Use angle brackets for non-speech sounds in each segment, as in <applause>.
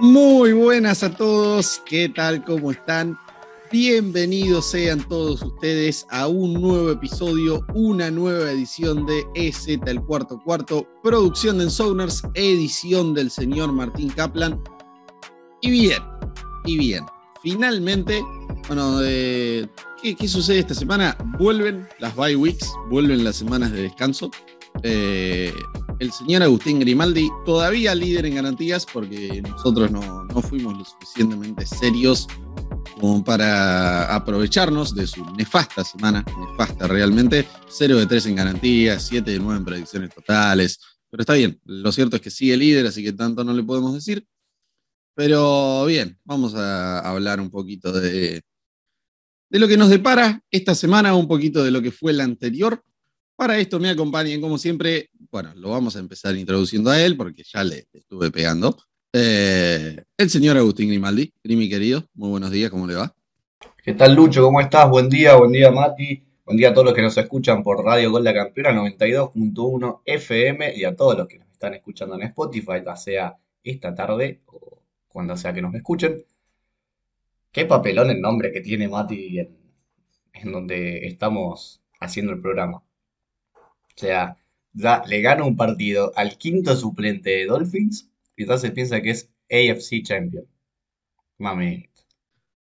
Muy buenas a todos, ¿qué tal? ¿Cómo están? Bienvenidos sean todos ustedes a un nuevo episodio, una nueva edición de EZ el cuarto cuarto, producción de Ensoners, edición del señor Martín Kaplan. Y bien, y bien, finalmente, bueno, eh, ¿qué, ¿qué, sucede esta semana? Vuelven las bye weeks, vuelven las semanas de descanso. Eh, el señor Agustín Grimaldi, todavía líder en garantías, porque nosotros no, no fuimos lo suficientemente serios como para aprovecharnos de su nefasta semana, nefasta realmente, 0 de 3 en garantías, 7 de 9 en predicciones totales, pero está bien, lo cierto es que sigue líder, así que tanto no le podemos decir. Pero bien, vamos a hablar un poquito de, de lo que nos depara esta semana, un poquito de lo que fue la anterior. Para esto me acompañen, como siempre, bueno, lo vamos a empezar introduciendo a él porque ya le, estuve pegando. Eh, el señor Agustín Grimaldi, Grimi querido, muy buenos días, ¿cómo le va? ¿Qué tal Lucho? ¿Cómo estás? Buen día, buen día Mati, buen día a todos los que nos escuchan por Radio Gol La Campeona 92.1 FM y a todos los que nos están escuchando en Spotify, ya sea esta tarde o cuando sea que nos escuchen. Qué papelón el nombre que tiene Mati en donde estamos haciendo el programa. O sea, ya le gana un partido al quinto suplente de Dolphins y entonces piensa que es AFC Champion. Mami.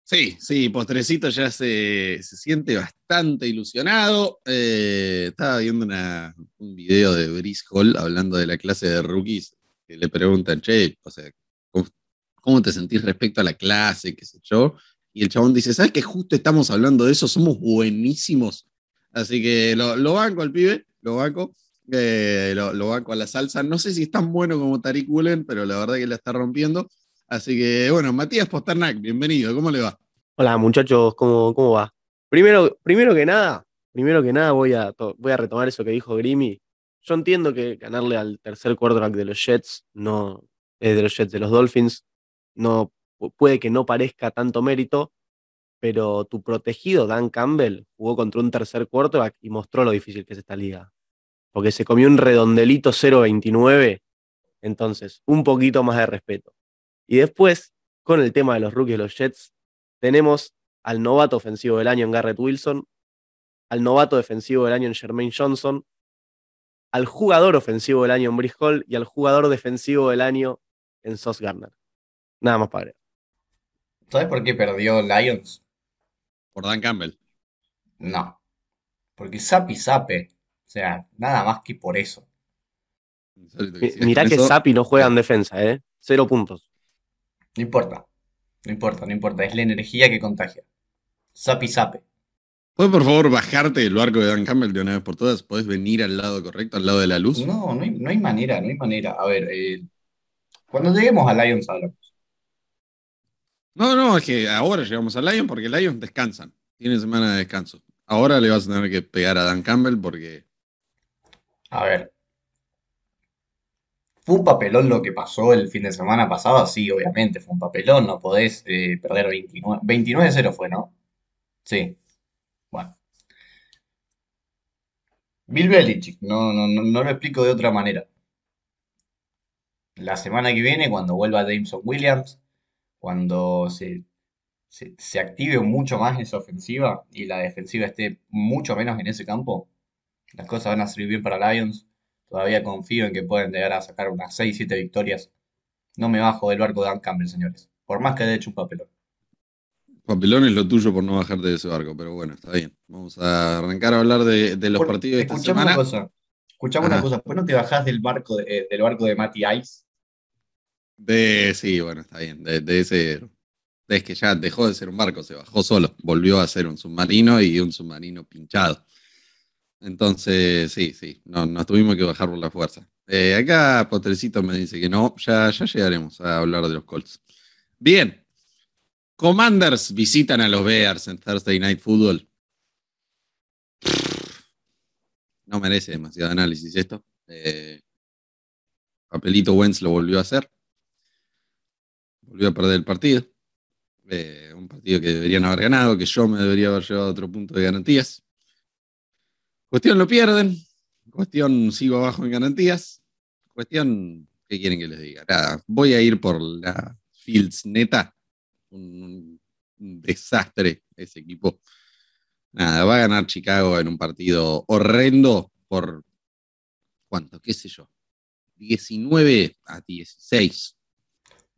Sí, sí, Postrecito ya se, se siente bastante ilusionado. Eh, estaba viendo una, un video de Brice Hall hablando de la clase de rookies que le preguntan, che, o sea, ¿cómo, ¿cómo, te sentís respecto a la clase? ¿Qué sé yo? Y el chabón dice, ¿sabes que justo estamos hablando de eso? Somos buenísimos. Así que lo, lo banco al pibe, lo banco. Eh, lo, banco a la salsa. No sé si es tan bueno como Tariq Woolen, pero la verdad que la está rompiendo. Así que, bueno, Matías Posternak, bienvenido. ¿Cómo le va? Hola, muchachos, ¿cómo, cómo va? Primero, primero que nada, primero que nada voy a, voy a retomar eso que dijo Grimy. Yo entiendo que ganarle al tercer quarterback de los Jets, no, eh, de los Jets, de los Dolphins, no, puede que no parezca tanto mérito, pero tu protegido Dan Campbell jugó contra un tercer quarterback y mostró lo difícil que es esta liga porque se comió un redondelito 0.29, entonces un poquito más de respeto. Y después, con el tema de los rookies de los Jets, tenemos al novato ofensivo del año en Garrett Wilson, al novato defensivo del año en Jermaine Johnson, al jugador ofensivo del año en Brice Hall y al jugador defensivo del año en Sos Garner. Nada más para ¿Sabes por qué perdió Lions? Por Dan Campbell. No. Porque Sapi Sape o sea, nada más que por eso. Mirá que Sapi no juega en defensa, ¿eh? Cero puntos. No importa. No importa, no importa. Es la energía que contagia. Sapi Sape. ¿Puedes por favor bajarte del barco de Dan Campbell de una vez por todas? ¿Puedes venir al lado correcto, al lado de la luz? No, no hay, no hay manera, no hay manera. A ver, eh, cuando lleguemos a Lions hablamos. No, no, es que ahora llegamos a Lions porque Lions descansan. Tienen semana de descanso. Ahora le vas a tener que pegar a Dan Campbell porque a ver. ¿Fue un papelón lo que pasó el fin de semana pasado? Sí, obviamente, fue un papelón. No podés eh, perder 29. 29-0 fue, ¿no? Sí. Bueno. Bill Belichick, no, no, no, no lo explico de otra manera. La semana que viene, cuando vuelva Jameson Williams, cuando se, se, se active mucho más esa ofensiva y la defensiva esté mucho menos en ese campo, las cosas van a salir bien para Lions. Todavía confío en que pueden llegar a sacar unas 6-7 victorias. No me bajo del barco de Dan Campbell, señores. Por más que haya hecho un papelón. Papelón es lo tuyo por no bajarte de ese barco, pero bueno, está bien. Vamos a arrancar a hablar de, de los por, partidos de esta semana. Una cosa. Escuchame una cosa. ¿Por no te bajás del barco de, del barco de Matty Ice? De, sí, bueno, está bien. De, ese. Es que ya dejó de ser un barco, se bajó solo. Volvió a ser un submarino y un submarino pinchado. Entonces, sí, sí, no, nos tuvimos que bajar por la fuerza. Eh, acá Potrecito me dice que no, ya, ya llegaremos a hablar de los Colts. Bien, Commanders visitan a los Bears en Thursday Night Football. No merece demasiado análisis esto. Eh, Papelito Wentz lo volvió a hacer. Volvió a perder el partido. Eh, un partido que deberían haber ganado, que yo me debería haber llevado a otro punto de garantías. Cuestión lo pierden. Cuestión sigo abajo en garantías. Cuestión, ¿qué quieren que les diga? Nada, voy a ir por la Fields, neta. Un, un desastre ese equipo. Nada, va a ganar Chicago en un partido horrendo por, ¿cuánto? ¿Qué sé yo? 19 a 16.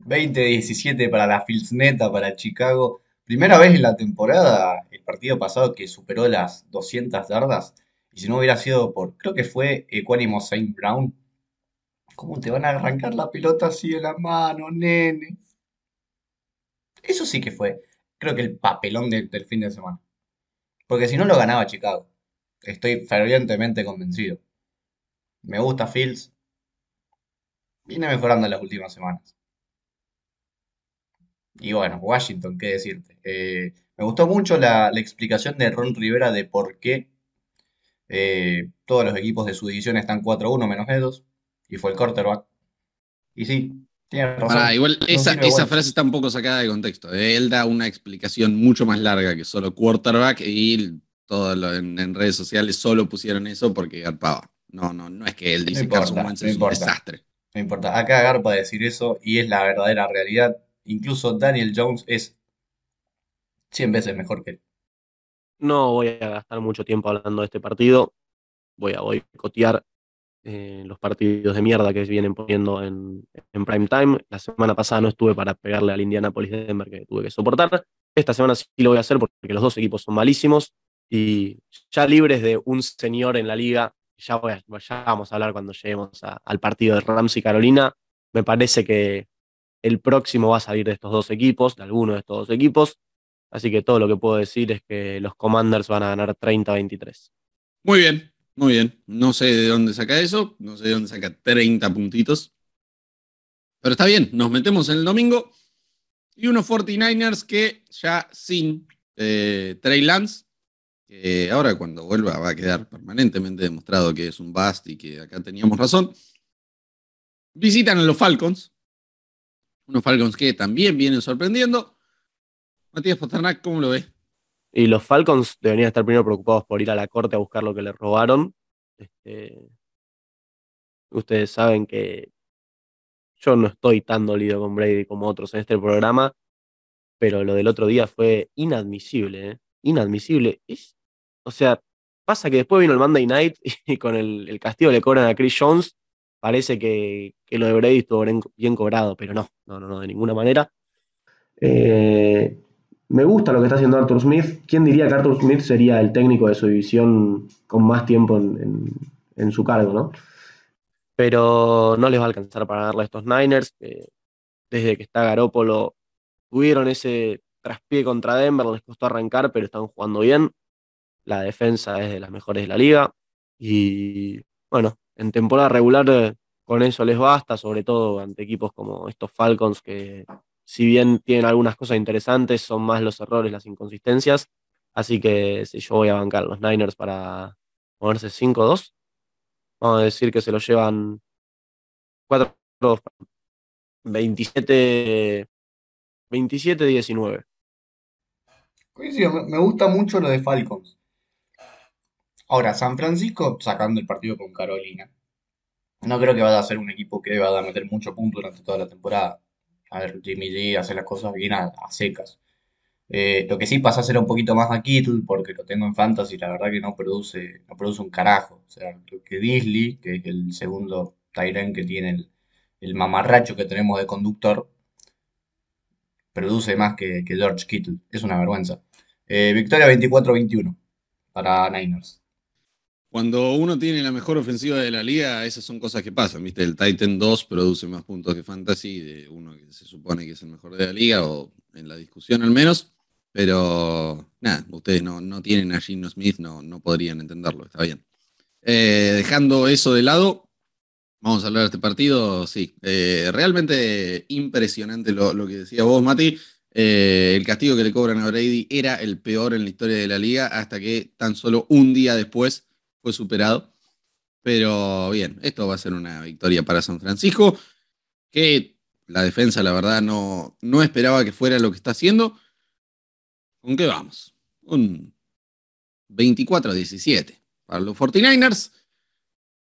20-17 para la Fields neta, para Chicago. Primera vez en la temporada, el partido pasado que superó las 200 yardas. Y si no hubiera sido por, creo que fue Equanimo Saint Brown. ¿Cómo te van a arrancar la pelota así de la mano, nene? Eso sí que fue, creo que el papelón de- del fin de semana. Porque si no lo ganaba Chicago. Estoy fervientemente convencido. Me gusta Fields. Viene mejorando en las últimas semanas. Y bueno, Washington, qué decirte. Eh, me gustó mucho la, la explicación de Ron Rivera de por qué eh, todos los equipos de su división están 4-1 menos Edos. Y fue el quarterback. Y sí, tiene razón. Pará, igual esa, esa frase está un poco sacada de contexto. Él da una explicación mucho más larga que solo quarterback y todo lo- en, en redes sociales solo pusieron eso porque garpaba. No, no, no es que él dice importa, Carson Wentz no es un desastre. No importa. Acá Garpa decir eso y es la verdadera realidad. Incluso Daniel Jones es 100 veces mejor que él. No voy a gastar mucho tiempo hablando de este partido. Voy a boicotear eh, los partidos de mierda que vienen poniendo en, en prime time. La semana pasada no estuve para pegarle al Indianapolis Denver que tuve que soportar. Esta semana sí lo voy a hacer porque los dos equipos son malísimos y ya libres de un señor en la liga. Ya, voy a- vamos a hablar cuando lleguemos a- al partido de Rams y Carolina. Me parece que el próximo va a salir de estos dos equipos, de alguno de estos dos equipos. Así que todo lo que puedo decir es que los Commanders van a ganar 30-23. Muy bien, muy bien. No sé de dónde saca eso, no sé de dónde saca 30 puntitos. Pero está bien, nos metemos en el domingo. Y unos 49ers que ya sin eh, Trey Lance, que ahora cuando vuelva va a quedar permanentemente demostrado que es un bust y que acá teníamos razón, visitan a los Falcons. Unos Falcons que también vienen sorprendiendo. Matías Pasternak, ¿cómo lo ves? Y los Falcons deberían estar primero preocupados por ir a la corte a buscar lo que le robaron. Este, ustedes saben que yo no estoy tan dolido con Brady como otros en este programa, pero lo del otro día fue inadmisible, ¿eh? Inadmisible. Es- o sea, pasa que después vino el Monday Night <laughs> y con el, el castigo le cobran a Chris Jones. Parece que, que lo de Brady estuvo bien, cobrado, pero no, no, no, no, de ninguna manera. Eh, me gusta lo que está haciendo Arthur Smith. ¿Quién diría que Arthur Smith sería el técnico de su división con más tiempo en, en- en su cargo, ¿no? pero no les va a alcanzar para ganarle a estos Niners. desde que está Garópolo tuvieron ese traspié contra Denver, les costó arrancar, pero están jugando bien. La defensa es de las mejores de la liga. Y bueno, en temporada regular eh, con eso les basta, sobre todo ante equipos como estos Falcons que si bien tienen algunas cosas interesantes, son más los errores, las inconsistencias. Así que si yo voy a bancar los Niners para ponerse 5-2, vamos a decir que se lo llevan 4 27 27 19 Coincido, me gusta mucho lo de Falcons. Ahora, San Francisco sacando el partido con Carolina. No creo que vaya a ser un equipo que va a meter mucho punto durante toda la temporada. A ver, Jimmy G hace las cosas bien a, secas. Eh, lo que sí pasa a ser un poquito más a Kittle porque lo tengo en Fantasy, la verdad que no produce, no produce un carajo. O sea, lo que Disley, que es el segundo Tyrant que tiene el, el mamarracho que tenemos de conductor, produce más que, que George Kittle. Es una vergüenza. Eh, victoria 24-21 para Niners. Cuando uno tiene la mejor ofensiva de la liga, esas son cosas que pasan, ¿viste? El Titan 2 produce más puntos que Fantasy de uno que se supone que es el mejor de la liga, o en la discusión al menos. Pero nada, ustedes no, no tienen a Gino Smith, no, no podrían entenderlo, está bien. Eh, dejando eso de lado, vamos a hablar de este partido. Sí, eh, realmente impresionante lo, lo que decía vos, Mati. Eh, el castigo que le cobran a Brady era el peor en la historia de la liga hasta que tan solo un día después fue superado. Pero bien, esto va a ser una victoria para San Francisco, que la defensa, la verdad, no, no esperaba que fuera lo que está haciendo. ¿Con qué vamos? Un 24-17 para los 49ers.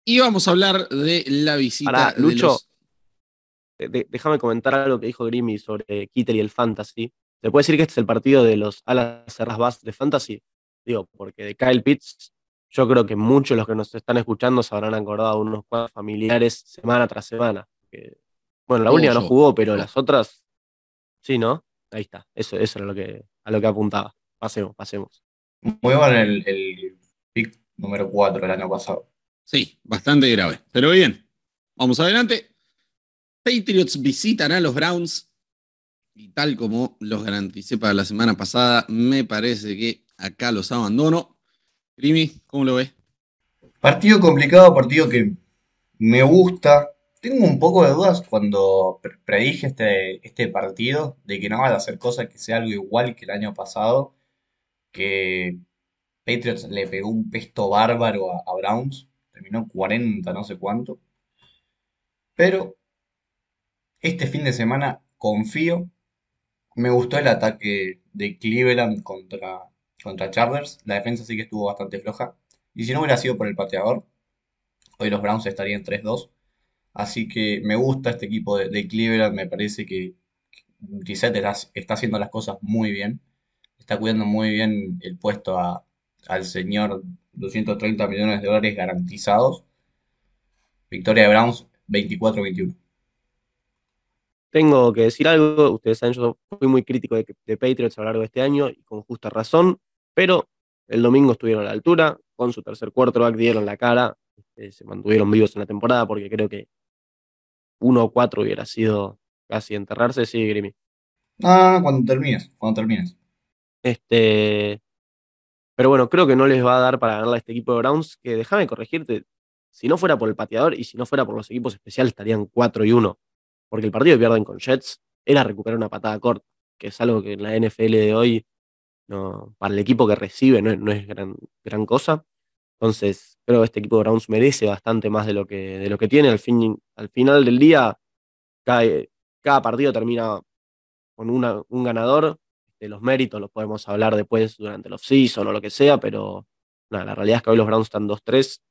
Y vamos a hablar de la visita Pará, de Lucho. los... déjame comentar algo que dijo Grimmy sobre Kittel y el Fantasy. ¿Se puede decir que este es el partido de los alas cerras de Fantasy? Digo, porque de Kyle Pitts, yo creo que muchos de los que nos están escuchando se habrán acordado de unos cuadros familiares semana tras semana. Que, bueno, la Todo última no jugó, pero las otras, sí, ¿no? Ahí está. Eso, eso era lo que, a lo que apuntaba. Pasemos, pasemos. Muy bueno el, el pick número 4 el año pasado. Sí, bastante grave. Pero bien, vamos adelante. Patriots visitan a los Browns. Y tal como los garanticé para la semana pasada, me parece que acá los abandono. ¿Cómo lo ves? Partido complicado, partido que me gusta. Tengo un poco de dudas cuando pre- predije este, este partido de que no van a hacer cosas que sea algo igual que el año pasado, que Patriots le pegó un pesto bárbaro a, a Browns, terminó 40 no sé cuánto. Pero este fin de semana confío. Me gustó el ataque de Cleveland contra, contra Chargers. La defensa sí que estuvo bastante floja. Y si no hubiera sido por el pateador, hoy los Browns estarían 3-2. Así que me gusta este equipo de, Cleveland. Me parece que Brissett está, está haciendo las cosas muy bien. Está cuidando muy bien el puesto a- al señor 230 millones de dólares garantizados. Victoria de Browns 24-21. Tengo que decir algo, ustedes saben, yo fui muy crítico de, de Patriots a lo largo de este año y con justa razón, pero el domingo estuvieron a la altura, con su tercer quarterback dieron la cara, este, se mantuvieron vivos en la temporada porque creo que 1 o 4 hubiera sido casi enterrarse, sí, Grimmy. Ah, cuando termines, cuando termines. Este, pero bueno, creo que no les va a dar para ganarle a este equipo de Browns, que déjame corregirte, si no fuera por el pateador y si no fuera por los equipos especiales estarían 4 y 1, porque el partido que pierden con Jets era recuperar una patada corta, que es algo que en la NFL de hoy, no, para el equipo que recibe no es, no es gran, gran cosa. Entonces, creo que este equipo de Browns merece bastante más de lo que, de lo que tiene. Al, fin, al final del día, cada, partido termina con un ganador. De los méritos los podemos hablar después durante el off-season o lo que sea, pero nada, la realidad es que hoy los Browns están 2-3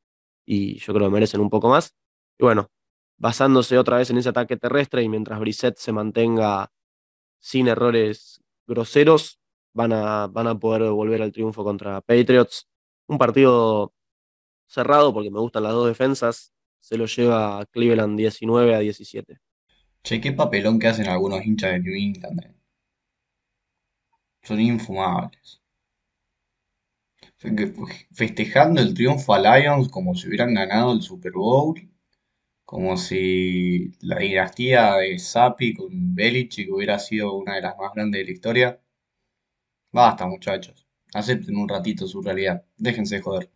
y yo creo que merecen un poco más. Y bueno, basándose otra vez en ese ataque terrestre y mientras Brissett se mantenga sin errores groseros, van a, van a poder volver al triunfo contra Patriots. Un partido cerrado porque me gustan las dos defensas. Se lo lleva Cleveland 19 a 17. Che, qué papelón que hacen algunos hinchas de New England. Son infumables. Festejando el triunfo a Lions como si hubieran ganado el Super Bowl. Como si la dinastía de Sapi con Belichick hubiera sido una de las más grandes de la historia. Basta, muchachos. Acepten un ratito su realidad. Déjense de joder.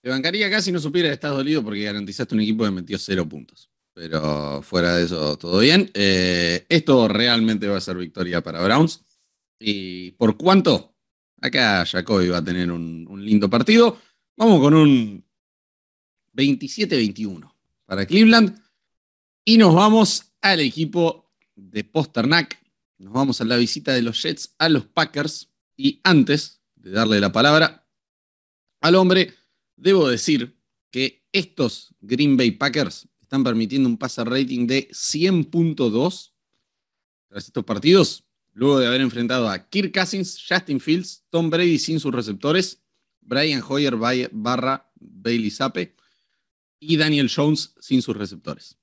Te bancaría acá si no supiera que estás dolido porque garantizaste un equipo que metió cero puntos. Pero fuera de eso, todo bien. Eh, esto realmente va a ser victoria para Browns. ¿Y por cuánto? Acá Jacoby va a tener un, un lindo partido. Vamos con un 27-21 para Cleveland. Y nos vamos al equipo de Posternak. Nos vamos a la visita de los Jets a los Packers. Y antes de darle la palabra al hombre, debo decir que estos Green Bay Packers están permitiendo un passer rating de 100.2 tras estos partidos, luego de haber enfrentado a Kirk Cousins, Justin Fields, Tom Brady sin sus receptores, Brian Hoyer barra Bailey Zappe y Daniel Jones sin sus receptores.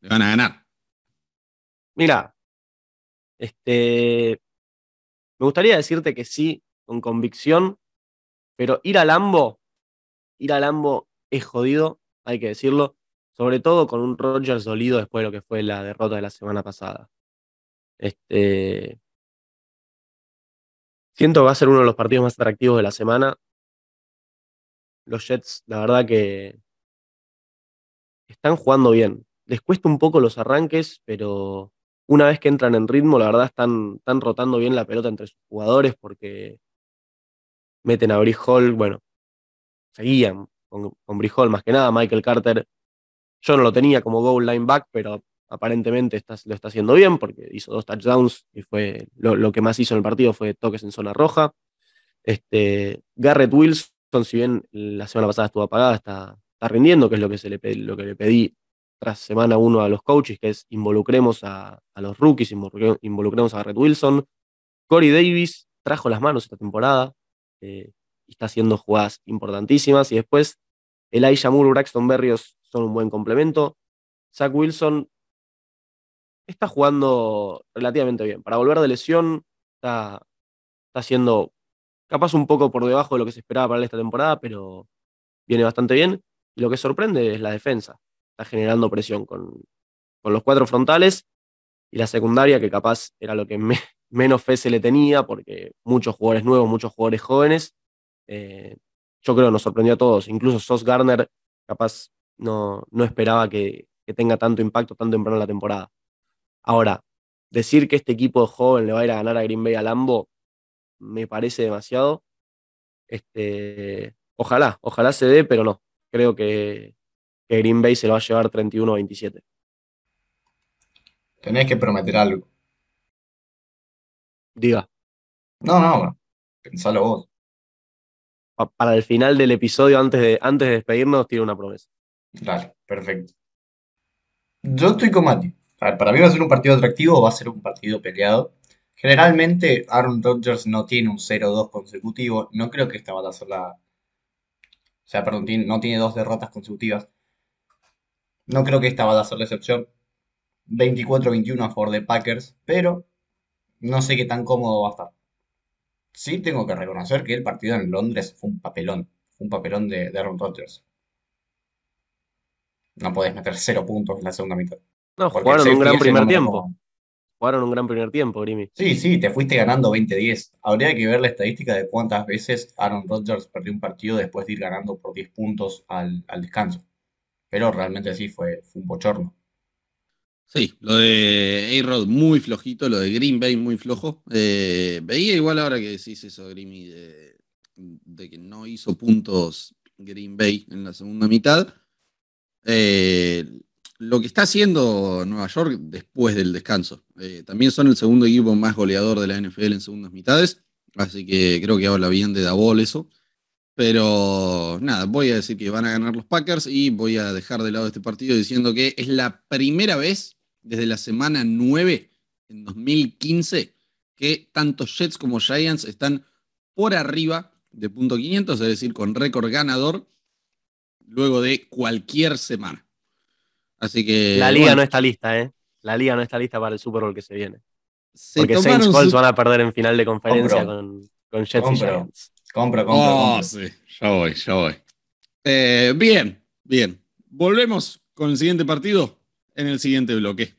Le van a ganar. Mira, este, me gustaría decirte que sí, con convicción, pero ir a Lambo, ir a Lambo es jodido, hay que decirlo, sobre todo con un Rodgers dolido después de lo que fue la derrota de la semana pasada. Este, siento que va a ser uno de los partidos más atractivos de la semana. Los Jets, la verdad que están jugando bien. Les cuesta un poco los arranques, pero una vez que entran en ritmo, la verdad están, están rotando bien la pelota entre sus jugadores porque meten a Hall, bueno, seguían con, con Hall más que nada. Michael Carter, yo no lo tenía como goal line back, pero aparentemente está- lo está haciendo bien porque hizo dos touchdowns y fue lo, que más hizo en el partido fue toques en zona roja. Este, Garrett Wilson, si bien la semana pasada estuvo apagada, está, está rindiendo, que es lo que, se le, lo que le pedí tras semana uno a los coaches, que es involucremos a, los rookies, involucre- involucremos a Red Wilson. Corey Davis trajo las manos esta temporada eh, y está haciendo jugadas importantísimas. Y después, Elijah Moore, Braxton Berrios son un buen complemento. Zach Wilson está jugando relativamente bien. Para volver de lesión, está, está haciendo capaz un poco por debajo de lo que se esperaba para esta temporada, pero viene bastante bien. Y lo que sorprende es la defensa. Está generando presión con, con los cuatro frontales y la secundaria, que capaz era lo que me- <laughs> menos fe se le tenía, porque muchos jugadores nuevos, muchos jugadores jóvenes. eh, yo creo que nos sorprendió a todos. Incluso Sos Garner, capaz no, no esperaba que, que tenga tanto impacto tan temprano en la temporada. Ahora, decir que este equipo joven le va a ir a ganar a Green Bay a Lambo me parece demasiado. Este, ojalá, ojalá se dé, pero no. Creo que, que Green Bay se lo va a llevar 31-27. Tenés que prometer algo. Diga, No, no, pensalo vos. pa- para el final del episodio, antes de, antes de despedirnos, tiene una promesa. Dale, perfecto. Yo estoy con Mati. A ver, para mí va a ser un partido atractivo, va a ser un partido peleado. Generalmente Aaron Rodgers no tiene un 0-2 consecutivo. No creo que esta vaya a ser la... O sea, perdón, no tiene dos derrotas consecutivas. No creo que esta vaya a ser la excepción. 24-21 a favor de Packers, pero no sé qué tan cómodo va a estar. Sí tengo que reconocer que el partido en Londres fue un papelón. Fue un papelón de, de Aaron Rodgers. No podés meter cero puntos en la segunda mitad. No, jugaron un gran primer tiempo. como. Jugaron un gran primer tiempo, Grimy. Sí, sí, te fuiste ganando 20-10. Habría que ver la estadística de cuántas veces Aaron Rodgers perdió un partido después de ir ganando por 10 puntos al, al descanso. Pero realmente sí, fue, un bochorno. Sí, lo de A-Rod muy flojito, lo de Green Bay muy flojo. Eh, veía igual ahora que decís eso, Grimy, de, de que no hizo puntos Green Bay en la segunda mitad. Eh, lo que está haciendo Nueva York después del descanso. Eh, también son el segundo equipo más goleador de la NFL en segundas mitades, así que creo que habla bien de Davol eso. Pero nada, voy a decir que van a ganar los Packers y voy a dejar de lado este partido diciendo que es la primera vez desde la semana 9 en 2015 que tanto Jets como Giants están por arriba de punto 500, es decir, con récord ganador luego de cualquier semana. Así que La liga bueno, no está lista, ¿eh? La liga no está lista para el Super Bowl que se viene. se Porque Saints Colts su- van a perder en final de conferencia Compro. con, con Jets y. Giants. Compro, compro, Oh, compro. sí, ya voy, ya voy. Eh, bien, bien. Volvemos con el siguiente partido en el siguiente bloque.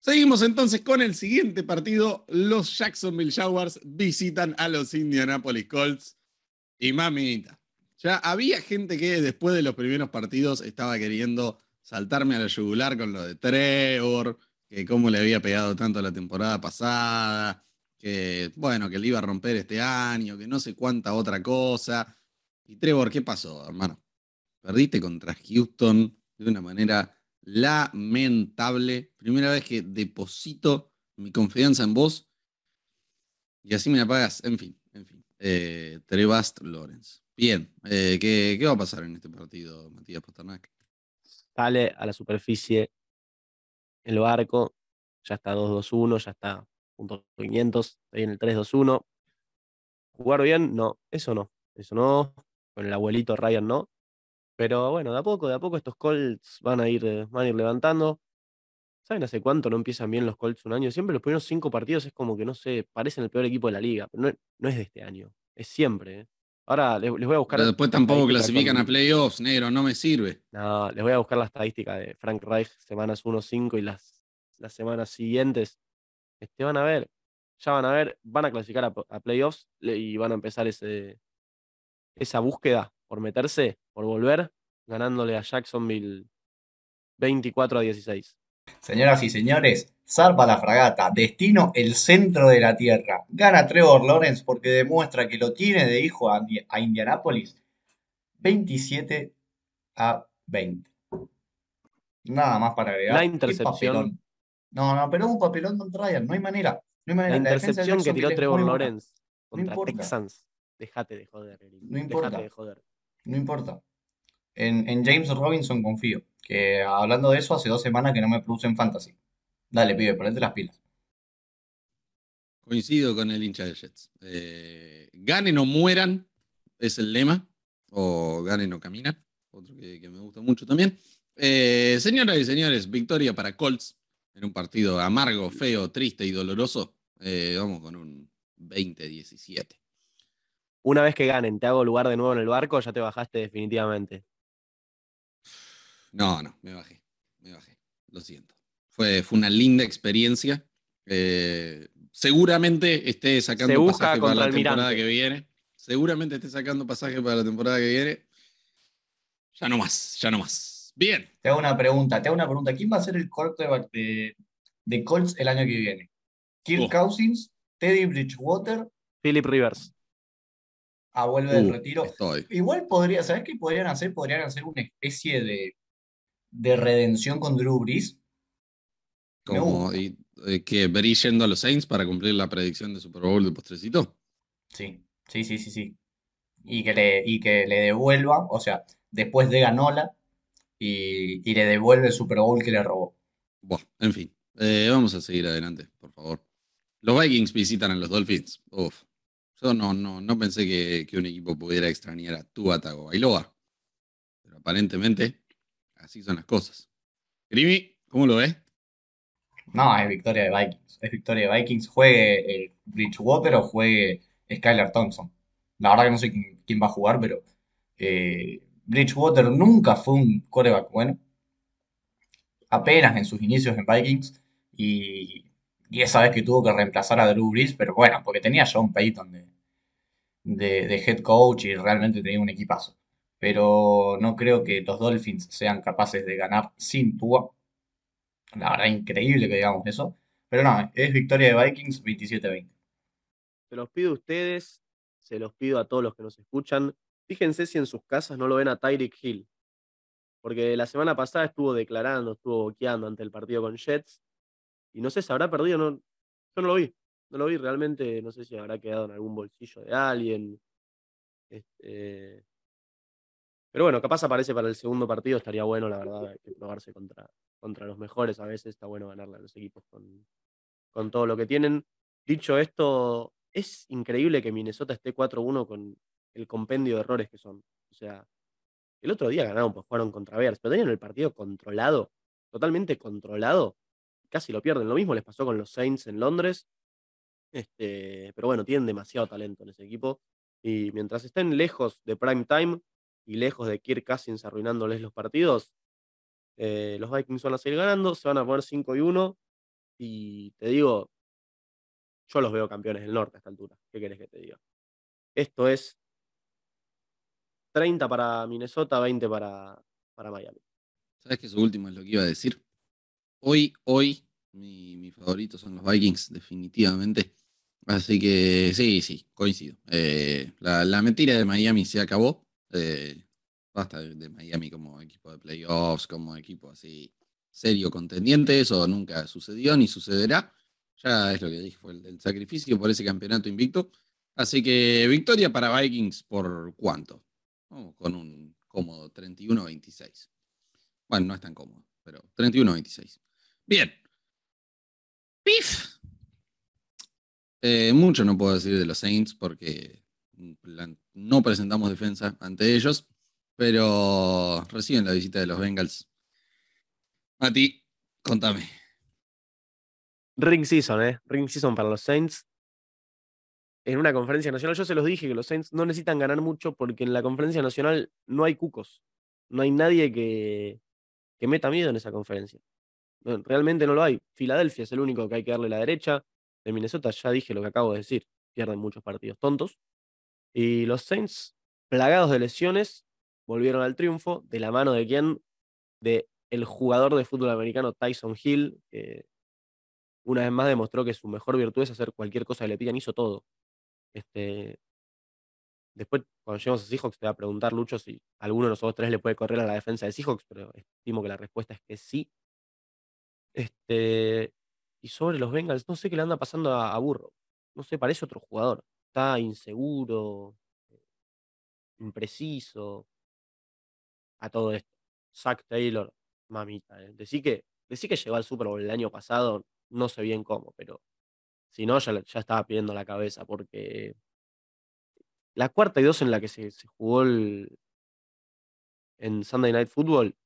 Seguimos entonces con el siguiente partido. Los Jacksonville Jaguars visitan a los Indianapolis Colts. Y mamita, ya había gente que después de los primeros partidos estaba queriendo saltarme a la yugular con lo de Trevor, que cómo le había pegado tanto la temporada pasada, que bueno, que le iba a romper este año, que no sé cuánta otra cosa. Y Trevor, ¿qué pasó, hermano? Perdiste contra Houston de una manera lamentable. Primera vez que deposito mi confianza en vos y así me la pagas. En fin, en fin. Eh, Trevast Lawrence. Bien, eh, ¿qué, va a pasar en este partido, Matías Pasternak? Sale a la superficie el barco, ya está 2-2-1, ya está punto 500, ahí en el 3-2-1. ¿Jugar bien? No, eso no, eso no. Con el abuelito Ryan no. Pero bueno, de a poco, de a poco estos Colts van a ir, eh, van a ir levantando. ¿Saben hace cuánto no empiezan bien los Colts un año? Siempre los primeros cinco partidos es como que, no sé, parecen el peor equipo de la liga. Pero no, no es de este año, es siempre. ¿eh? Ahora les, les voy a buscar. Pero después tampoco clasifican con- a playoffs, negro, no me sirve. No, les voy a buscar la estadística de Frank Reich, semanas 1-5 y las, las semanas siguientes. Este, van a ver, ya van a ver, van a clasificar a, a playoffs y van a empezar ese, esa búsqueda por meterse, por volver, ganándole a Jacksonville 24 a 16. Señoras y señores, salva la fragata, destino el centro de la tierra. Gana Trevor Lawrence porque demuestra que lo tiene de hijo a, a Indianapolis 27 a 20. Nada más para agregar. La intercepción. No, no, pero un papelón contra Ryan, no hay manera. No hay manera. La intercepción que tiró es Trevor. Lawrence, contra importa. Texans. Dejate de joder. No importa. De joder. No importa. En, en James Robinson confío. Que hablando de eso, hace dos semanas que no me produce en fantasy. Dale, pibe, ponete las pilas. Coincido con el hincha de Jets. Eh, ganen o mueran es el lema. O ganen o caminan. Otro que, que me gusta mucho también. Eh, señoras y señores, victoria para Colts en un partido amargo, feo, triste y doloroso. Eh, vamos con un 20-17. Una vez que ganen, te hago lugar de nuevo en el barco, ya te bajaste definitivamente. No, no, me bajé. Me bajé. Lo siento. Fue, fue una linda experiencia. Eh, seguramente esté sacando Se pasaje para la temporada Almirante. que viene. Seguramente esté sacando pasaje para la temporada que viene. Ya no más, ya no más. Bien. Te hago una pregunta, te hago una pregunta. ¿Quién va a ser el quarterback de, de Colts el año que viene? ¿Kirk Oh. Cousins? ¿Teddy Bridgewater? Philip Rivers. Ah, vuelve del Uh, retiro. estoy. Igual podría, ¿sabes qué podrían hacer? Podrían hacer una especie de, de redención con Drew Brees. Como y, eh, que yendo a los Saints para cumplir la predicción de Super Bowl de postrecito. Sí, sí, sí, sí, sí. Y que le, y que le devuelva, o sea, después de Ganola y, y le devuelve el Super Bowl que le robó. Buah, en fin. Eh, vamos a seguir adelante, por favor. Los Vikings visitan a los Dolphins. Uf. Yo no, no, no pensé que, que un equipo pudiera extrañar a Tua Tagovailoa. Pero aparentemente, así son las cosas. Grimi, ¿cómo lo ves? No, es victoria de Vikings. Es victoria de Vikings. Juegue eh, Bridgewater o juegue Skylar Thompson. La verdad que no sé quién, va a jugar, pero eh, Bridgewater nunca fue un quarterback bueno. Apenas en sus inicios en Vikings. Y, esa vez que tuvo que reemplazar a Drew Brees, pero bueno, porque tenía John Payton de, de head coach y realmente tenía un equipazo. Pero no creo que los Dolphins sean capaces de ganar sin Tua. La verdad, increíble que digamos eso. Pero no, es victoria de Vikings 27-20. Se los pido a ustedes, se los pido a todos los que nos escuchan. Fíjense si en sus casas no lo ven a Tyreek Hill. Porque la semana pasada estuvo declarando, estuvo boqueando ante el partido con Jets. Y no sé si habrá perdido, no, yo no lo vi. No lo vi realmente, no sé si habrá quedado en algún bolsillo de alguien. Este, pero bueno, capaz aparece para el segundo partido, estaría bueno, la verdad, que probarse contra, contra los mejores. A veces está bueno ganarle a los equipos con, con todo lo que tienen. Dicho esto, es increíble que Minnesota esté 4-1 con el compendio de errores que son. O sea, el otro día ganaron, pues jugaron contra Bears, pero tenían el partido controlado, totalmente controlado. Casi lo pierden. Lo mismo les pasó con los Saints en Londres. Este, pero bueno, tienen demasiado talento en ese equipo. Y mientras estén lejos de prime time y lejos de Kirk Cousins arruinándoles los partidos, eh, los Vikings van a seguir ganando, se van a poner 5 y 1. Y te digo, yo los veo campeones del norte a esta altura. ¿Qué querés que te diga? Esto es 30 para Minnesota, 20 para, para Miami. ¿Sabes que eso último es lo que iba a decir? Hoy, hoy, mi, favorito son los Vikings, definitivamente. Así que sí, sí, coincido. Eh, la mentira de Miami se acabó. Eh, basta de, Miami como equipo de playoffs, como equipo así serio contendiente. Eso nunca sucedió ni sucederá. Ya es lo que dije, fue el, el sacrificio por ese campeonato invicto. Así que victoria para Vikings por cuánto? Con un cómodo 31-26. Bueno, no es tan cómodo, pero 31-26. Bien. Pif. Eh, mucho no puedo decir de los Saints porque la- no presentamos defensa ante ellos, pero reciben la visita de los Bengals. Mati, contame. Ring season, ¿eh? Ring season para los Saints. En una conferencia nacional, yo se los dije que los Saints no necesitan ganar mucho porque en la conferencia nacional no hay cucos. No hay nadie que, que meta miedo en esa conferencia. Realmente no lo hay. Filadelfia es el único que hay que darle la derecha. De Minnesota ya dije lo que acabo de decir. Pierden muchos partidos tontos. Y los Saints, plagados de lesiones, volvieron al triunfo. ¿De la mano de quién? De el jugador de fútbol americano Tyson Hill, que una vez más demostró que su mejor virtud es hacer cualquier cosa que le pidan, hizo todo. Este, después, cuando lleguemos a Seahawks, te va a preguntar, Lucho, si alguno de nosotros tres le puede correr a la defensa de Seahawks, pero estimo que la respuesta es que sí. Este, y sobre los Bengals, no sé qué le anda pasando a, Burrow. No sé, parece otro jugador. Está inseguro, impreciso, a todo esto. Zack Taylor, mamita. eh. Decí que, decí que llegó al Super Bowl el año pasado, no sé bien cómo, pero si no, ya, ya estaba pidiendo la cabeza, porque la cuarta y dos en la que se, se jugó el, en Sunday Night Football,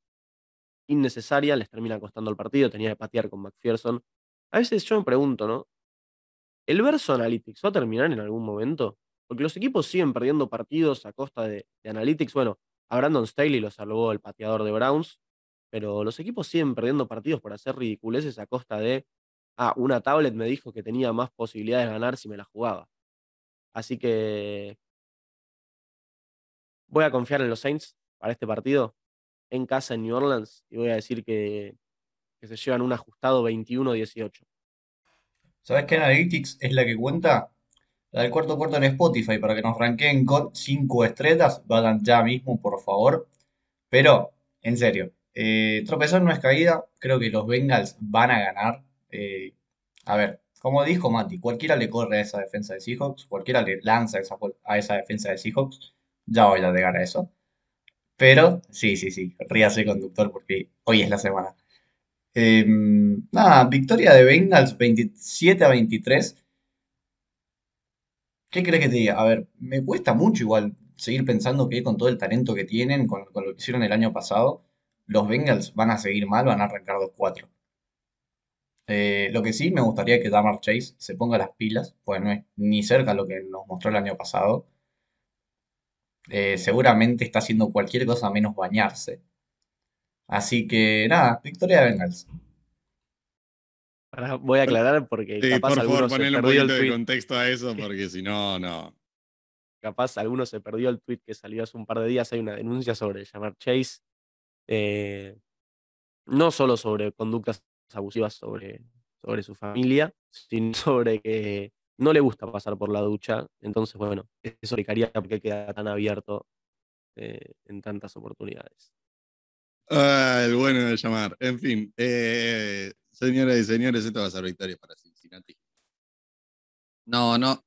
innecesaria, les termina costando el partido, tenía que patear con McPherson. A veces yo me pregunto, ¿no? ¿El verso Analytics va a terminar en algún momento? Porque los equipos siguen perdiendo partidos a costa de, de Analytics. Bueno, a Brandon Staley lo salvó el pateador de Browns, pero los equipos siguen perdiendo partidos por hacer ridiculeces a costa de, ah, una tablet me dijo que tenía más posibilidades de ganar si me la jugaba. Así que voy a confiar en los Saints para este partido en casa en New Orleans y voy a decir que, que se llevan un ajustado 21-18. ¿Sabes qué Analytics es la que cuenta? La del cuarto cuarto en Spotify para que nos ranqueen con 5 estrellas. Vayan ya mismo, por favor. Pero, en serio, eh, tropezar no es caída. Creo que los Bengals van a ganar. Eh, a ver, como dijo Mati, cualquiera le corre a esa defensa de Seahawks, cualquiera le lanza esa- a esa defensa de Seahawks. Ya voy a llegar a eso. Pero, sí, sí, sí, ríase conductor porque hoy es la semana. Eh, nada, victoria de Bengals 27 a 23. ¿Qué crees que te diga? A ver, me cuesta mucho igual seguir pensando que con todo el talento que tienen, con, con lo que hicieron el año pasado, los Bengals van a seguir mal, van a arrancar 2-4. Eh, lo que sí me gustaría que Damar Chase se ponga las pilas, pues no es ni cerca lo que nos mostró el año pasado. Eh, seguramente está haciendo cualquier cosa menos bañarse. Así que nada, victoria de Bengals. Voy a aclarar porque Sí, capaz por alguno favor, se ponle un perdió el poquito de tweet. contexto a eso, <laughs> porque si no, no. Capaz alguno se perdió el tweet que salió hace un par de días. Hay una denuncia sobre llamar Chase. eh, no solo sobre conductas abusivas sobre, sobre su familia, sino <laughs> sobre que no le gusta pasar por la ducha. Entonces, bueno, eso explicaría por qué queda tan abierto eh, en tantas oportunidades. El bueno de llamar. En fin, eh, señoras y señores, esto va a ser victoria para Cincinnati. No, no.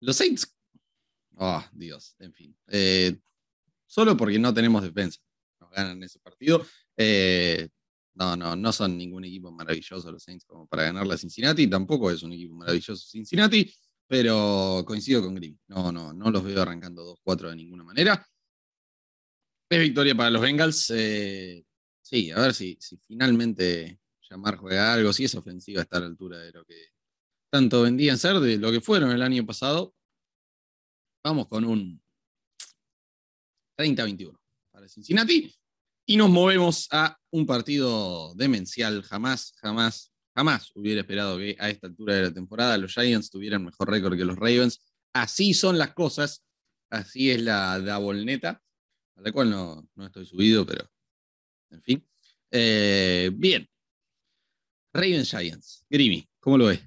Los Saints. Oh, Dios, en fin. Eh, solo porque no tenemos defensa. Nos ganan ese partido. Eh, no, no, no son ningún equipo maravilloso los Saints como para ganarle a Cincinnati. Tampoco es un equipo maravilloso Cincinnati, pero coincido con Grim. No, no, no los veo arrancando 2-4 de ninguna manera. Es victoria para los Bengals. eh, sí, a ver si, si finalmente Llamar juega algo, si es ofensiva está a la altura de lo que tanto vendían ser, de lo que fueron el año pasado. Vamos con un 30-21 para Cincinnati. Y nos movemos a un partido demencial. Jamás, jamás, jamás hubiera esperado que a esta altura de la temporada los Giants tuvieran mejor récord que los Ravens. Así son las cosas. Así es la Dabolneta, a la cual no, no estoy subido, pero en fin. Eh, bien. Ravens Giants. Grimy, ¿cómo lo ves?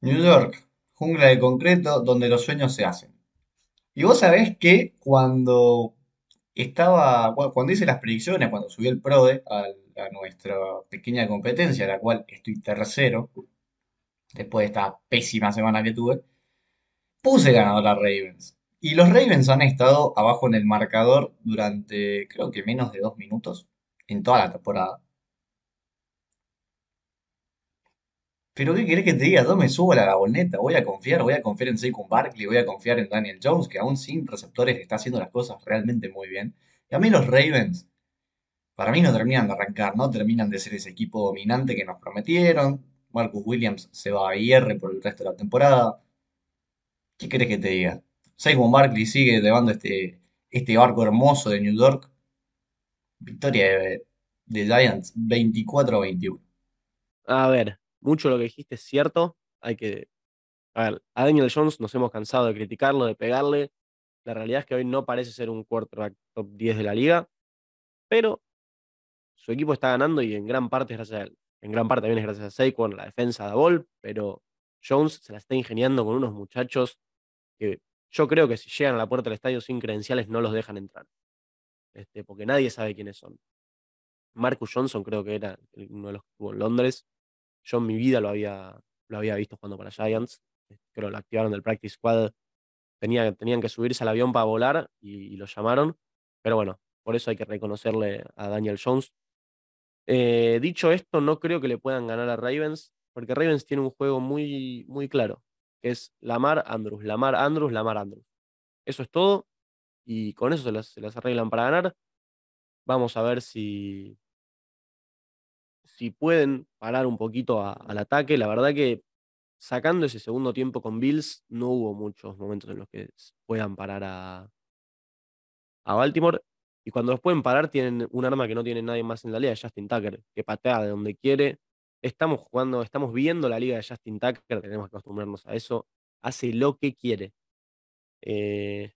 New York, jungla de concreto donde los sueños se hacen. Y vos sabés que cuando estaba, cu- cuando hice las predicciones, cuando subí el PRODE al- a, nuestra pequeña competencia, a la cual estoy tercero, después de esta pésima semana que tuve, puse ganador a Ravens. Y los Ravens han estado abajo en el marcador durante, creo que menos de dos minutos en toda la temporada. Pero ¿qué querés que te diga? Yo me subo a la gaboneta, voy a confiar, voy a confiar en Saquon Barkley, voy a confiar en Daniel Jones, que aún sin receptores está haciendo las cosas realmente muy bien. Y a mí los Ravens, para mí no terminan de arrancar, no terminan de ser ese equipo dominante que nos prometieron. Marcus Williams se va a IR por el resto de la temporada. ¿Qué querés que te diga? Saquon Barkley sigue llevando este, este barco hermoso de New York. Victoria de, de Giants 24 a 21. A ver, mucho lo que dijiste es cierto. Hay que. A ver, a Daniel Jones nos hemos cansado de criticarlo, de pegarle. La realidad es que hoy no parece ser un quarterback top 10 de la liga, pero su equipo está ganando y en gran parte es gracias a él. En gran parte también es gracias a Saquon, la defensa de Ball, pero Jones se la está ingeniando con unos muchachos que yo creo que si llegan a la puerta del estadio sin credenciales no los dejan entrar. Este, porque nadie sabe quiénes son. Marcus Johnson creo que era uno de los que estuvo en Londres. Yo en mi vida lo había, lo había visto jugando para Giants. creo lo activaron del practice squad, tenía, tenían que subirse al avión para volar y, lo llamaron, pero bueno, por eso hay que reconocerle a Daniel Jones. Eh, dicho esto, no creo que le puedan ganar a Ravens, porque Ravens tiene un juego muy, muy claro, que es Lamar Andrews, Lamar Andrews, Lamar Andrews. Eso es todo, y con eso se las, arreglan para ganar. Vamos a ver si, si pueden parar un poquito al ataque. La verdad que sacando ese segundo tiempo con Bills, no hubo muchos momentos en los que puedan parar a, a Baltimore. Y cuando los pueden parar, tienen un arma que no tiene nadie más en la liga, Justin Tucker, que patea de donde quiere. Estamos jugando, estamos viendo la liga de Justin Tucker, tenemos que acostumbrarnos a eso. Hace lo que quiere. Eh,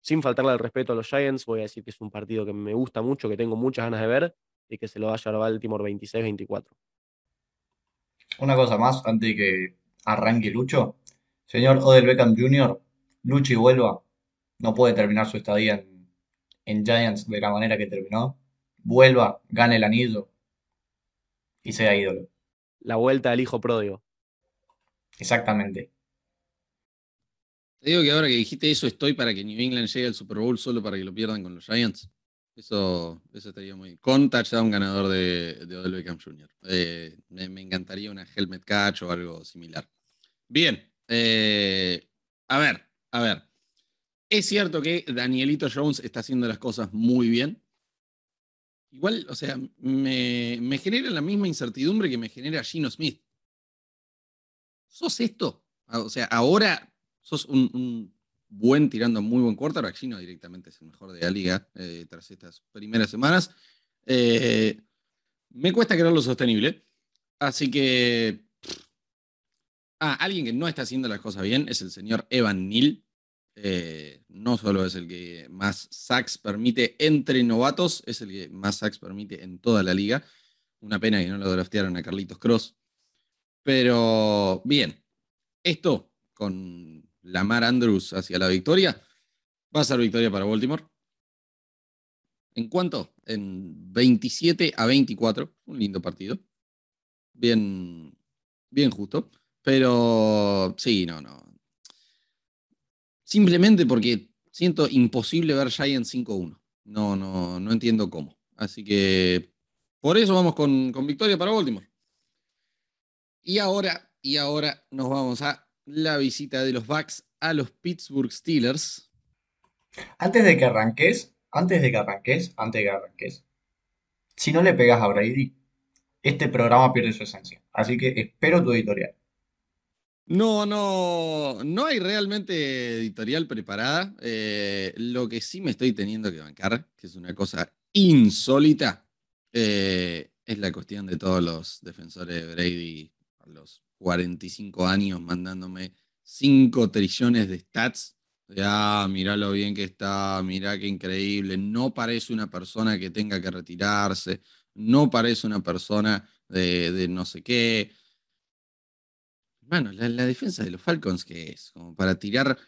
sin faltarle al respeto a los Giants, voy a decir que es un partido que me gusta mucho, que tengo muchas ganas de ver y que se lo va a llevar Baltimore 26-24. Una cosa más antes de que arranque Lucho. Señor Odell Beckham Jr., Lucho y vuelva. No puede terminar su estadía en, en Giants de la manera que terminó. Vuelva, gane el anillo y sea ídolo. La vuelta del hijo pródigo. Exactamente. Te digo que ahora que dijiste eso, estoy para que New England llegue al Super Bowl solo para que lo pierdan con los Giants. Eso, eso estaría muy. Con touchdown ganador de, de Odell Beckham Jr. Eh, me, me encantaría una helmet catch o algo similar. Bien. eh, a ver, a ver. Es cierto que Danielito Jones está haciendo las cosas muy bien. Igual, o sea, me, me genera la misma incertidumbre que me genera Gino Smith. ¿Sos esto? Ah, O sea, ahora sos un, buen tirando muy buen quarterback. Gino directamente es el mejor de la liga eh, tras estas primeras semanas. Eh, me cuesta creerlo sostenible. Así que. Ah, alguien que no está haciendo las cosas bien es el señor Evan Neal. Eh, no solo es el que más sacks permite entre novatos, es el que más sacks permite en toda la liga. Una pena que no lo draftearon a Carlitos Cross. Pero bien, esto con Lamar Andrews hacia la victoria va a ser victoria para Baltimore. ¿En cuánto? En 27 a 24. Un lindo partido. Bien, bien justo. Pero sí, no, no. Simplemente porque siento imposible ver Giants 5-1. No, no, no entiendo cómo. Así que por eso vamos con, con victoria para Baltimore. Y ahora, y ahora nos vamos a la visita de los Bucks a los Pittsburgh Steelers. Antes de que arranques, antes de que arranques, antes de que arranques, si no le pegas a Brady, este programa pierde su esencia. Así que espero tu editorial. No, no, no hay realmente editorial preparada. Eh, lo que sí me estoy teniendo que bancar, que es una cosa insólita, eh, es la cuestión de todos los defensores de Brady a los 45 años mandándome 5 trillones de stats. De, ah, mirá lo bien que está, mirá qué increíble. No parece una persona que tenga que retirarse, no parece una persona de, de no sé qué. Bueno, la, defensa de los Falcons, que es? Como para tirar